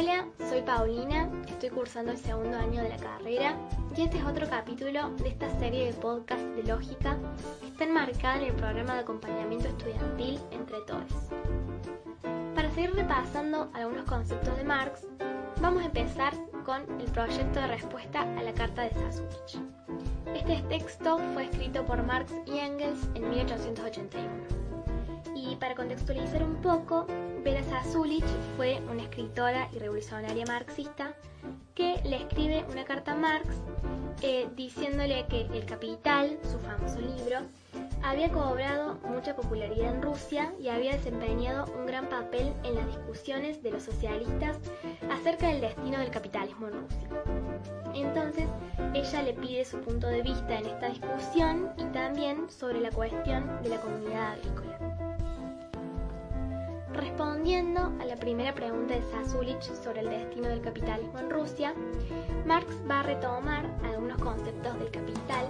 Hola, soy Paulina, estoy cursando el segundo año de la carrera y este es otro capítulo de esta serie de podcast de lógica que está enmarcada en el programa de acompañamiento estudiantil Entre Todos. Para seguir repasando algunos conceptos de Marx, vamos a empezar con el proyecto de respuesta a la Carta de Sassulich. Este texto fue escrito por Marx y Engels en 1881. Y para contextualizar un poco, Vera Sassulich fue una escritora y revolucionaria marxista que le escribe una carta a Marx eh, diciéndole que El Capital, su famoso libro, había cobrado mucha popularidad en Rusia y había desempeñado un gran papel en las discusiones de los socialistas acerca del destino del capitalismo en Rusia. Entonces, ella le pide su punto de vista en esta discusión y también sobre la cuestión de la comunidad agrícola. Respondiendo a la primera pregunta de Sasulich sobre el destino del capitalismo en Rusia, Marx va a retomar algunos conceptos del capital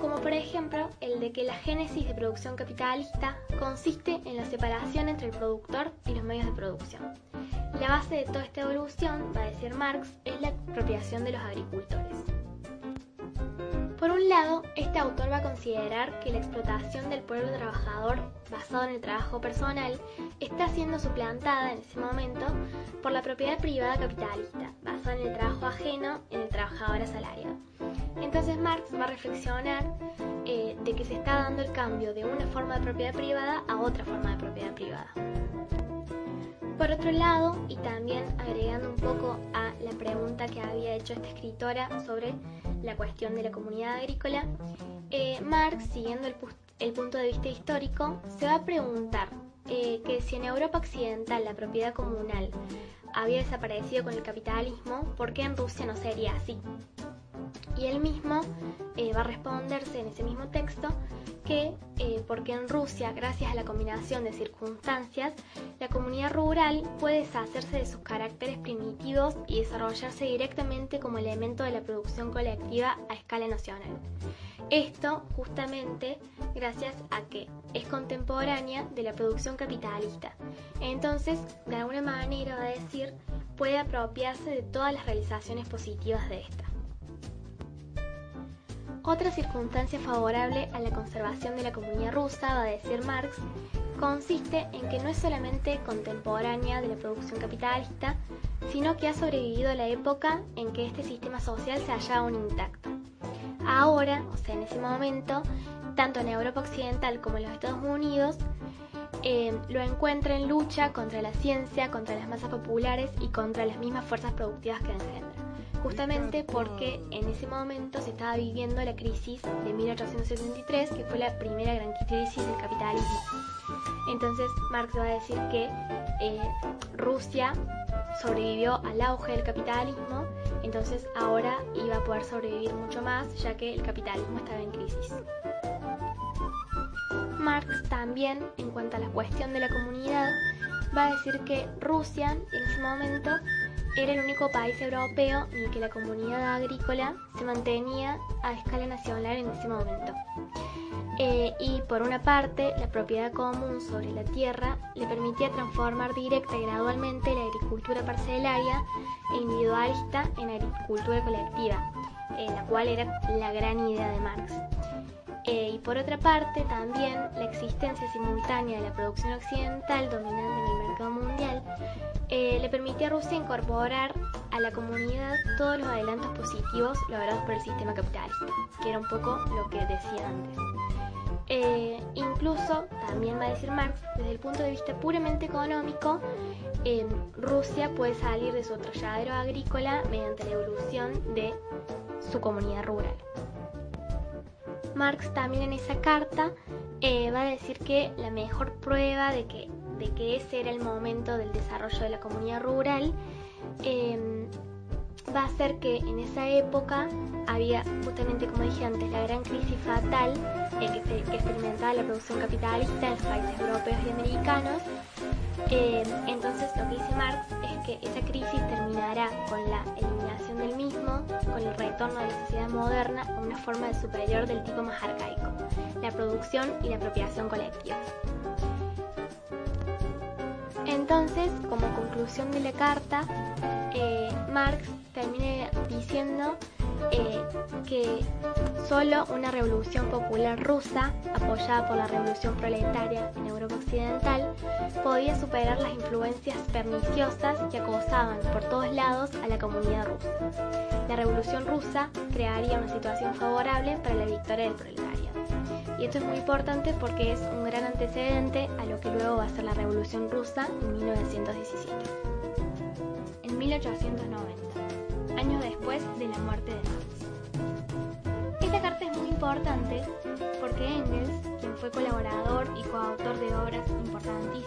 como por ejemplo el de que la génesis de producción capitalista consiste en la separación entre el productor y los medios de producción. La base de toda esta evolución, va a decir Marx, es la apropiación de los agricultores. Por un lado, este autor va a considerar que la explotación del pueblo trabajador basado en el trabajo personal está siendo suplantada en ese momento por la propiedad privada capitalista, basada en el trabajo ajeno en el trabajador asalariado. Entonces Marx va a reflexionar eh, de que se está dando el cambio de una forma de propiedad privada a otra forma de propiedad privada. Por otro lado, y también agregando un poco a la pregunta que había hecho esta escritora sobre la cuestión de la comunidad agrícola, eh, Marx, siguiendo el, punto de vista histórico, se va a preguntar eh, que si en Europa Occidental la propiedad comunal había desaparecido con el capitalismo, ¿por qué en Rusia no sería así? Y él mismo eh, va a responderse en ese mismo texto que eh, porque en Rusia, gracias a la combinación de circunstancias, la comunidad rural puede deshacerse de sus caracteres primitivos y desarrollarse directamente como elemento de la producción colectiva a escala nacional. Esto justamente gracias a que es contemporánea de la producción capitalista. Entonces, de alguna manera va a decir, puede apropiarse de todas las realizaciones positivas de esta. Otra circunstancia favorable a la conservación de la comunidad rusa, va a decir Marx, consiste en que no es solamente contemporánea de la producción capitalista, sino que ha sobrevivido a la época en que este sistema social se hallaba aún intacto. Ahora, o sea, en ese momento, tanto en Europa Occidental como en los Estados Unidos, eh, lo encuentra en lucha contra la ciencia, contra las masas populares y contra las mismas fuerzas productivas que engendra justamente porque en ese momento se estaba viviendo la crisis de 1873, que fue la primera gran crisis del capitalismo. Entonces Marx va a decir que eh, Rusia sobrevivió al auge del capitalismo, entonces ahora iba a poder sobrevivir mucho más ya que el capitalismo estaba en crisis. Marx también, en cuanto a la cuestión de la comunidad, va a decir que Rusia en ese momento era el único país europeo en el que la comunidad agrícola se mantenía a escala nacional en ese momento. Eh, y por una parte, la propiedad común sobre la tierra le permitía transformar directa y gradualmente la agricultura parcelaria e individualista en agricultura colectiva, eh, la cual era la gran idea de Marx. Eh, y por otra parte, también la existencia simultánea de la producción occidental dominante en el mercado le permitía a Rusia incorporar a la comunidad todos los adelantos positivos logrados por el sistema capitalista, que era un poco lo que decía antes. Eh, incluso, también va a decir Marx, desde el punto de vista puramente económico, Rusia puede salir de su atolladero agrícola mediante la evolución de su comunidad rural. Marx también en esa carta eh, va a decir que la mejor prueba de que, de que ese era el momento del desarrollo de la comunidad rural em, va a ser que en esa época había justamente como dije antes la gran crisis fatal que, se, que experimentaba la producción capitalista en los países europeos y americanos eh, entonces lo que dice Marx es que esa crisis terminará con la eliminación del mismo, con el retorno de la sociedad moderna a una forma de superior del tipo más arcaico, la producción y la apropiación colectiva. Entonces, como conclusión de la carta, eh, Marx termina diciendo eh, que solo una revolución popular rusa, apoyada por la revolución proletaria en Europa Occidental, podía superar las influencias perniciosas que acosaban por todos lados a la comunidad rusa. La revolución rusa crearía una situación favorable para la victoria del proletariado. Y esto es muy importante porque es un gran antecedente a lo que luego va a ser la revolución rusa en 1917. En 1890, años después de la muerte de Marx. Esta carta es muy importante porque Engels, quien fue colaborador y coautor de obras importantísimas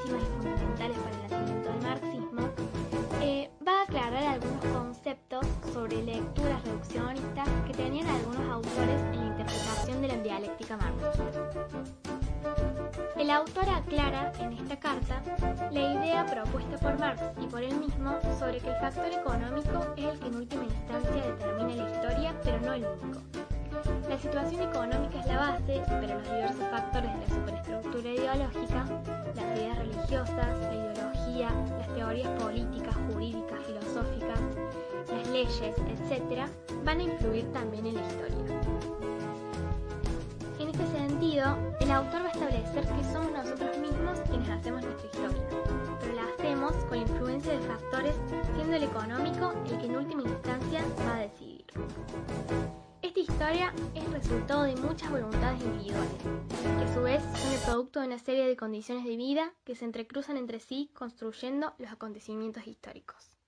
El autor aclara en esta carta la idea propuesta por Marx y por él mismo sobre que el factor económico es el que en última instancia determina la historia, pero no el único. La situación económica es la base, pero los diversos factores de la superestructura ideológica, las ideas religiosas, la ideología, las teorías políticas, jurídicas, filosóficas, las leyes, etc., van a influir también en la historia. En este sentido, el autor establecer que somos nosotros mismos quienes hacemos nuestra historia, pero la hacemos con la influencia de factores, siendo el económico el que en última instancia va a decidir. Esta historia es resultado de muchas voluntades individuales, que a su vez son el producto de una serie de condiciones de vida que se entrecruzan entre sí construyendo los acontecimientos históricos.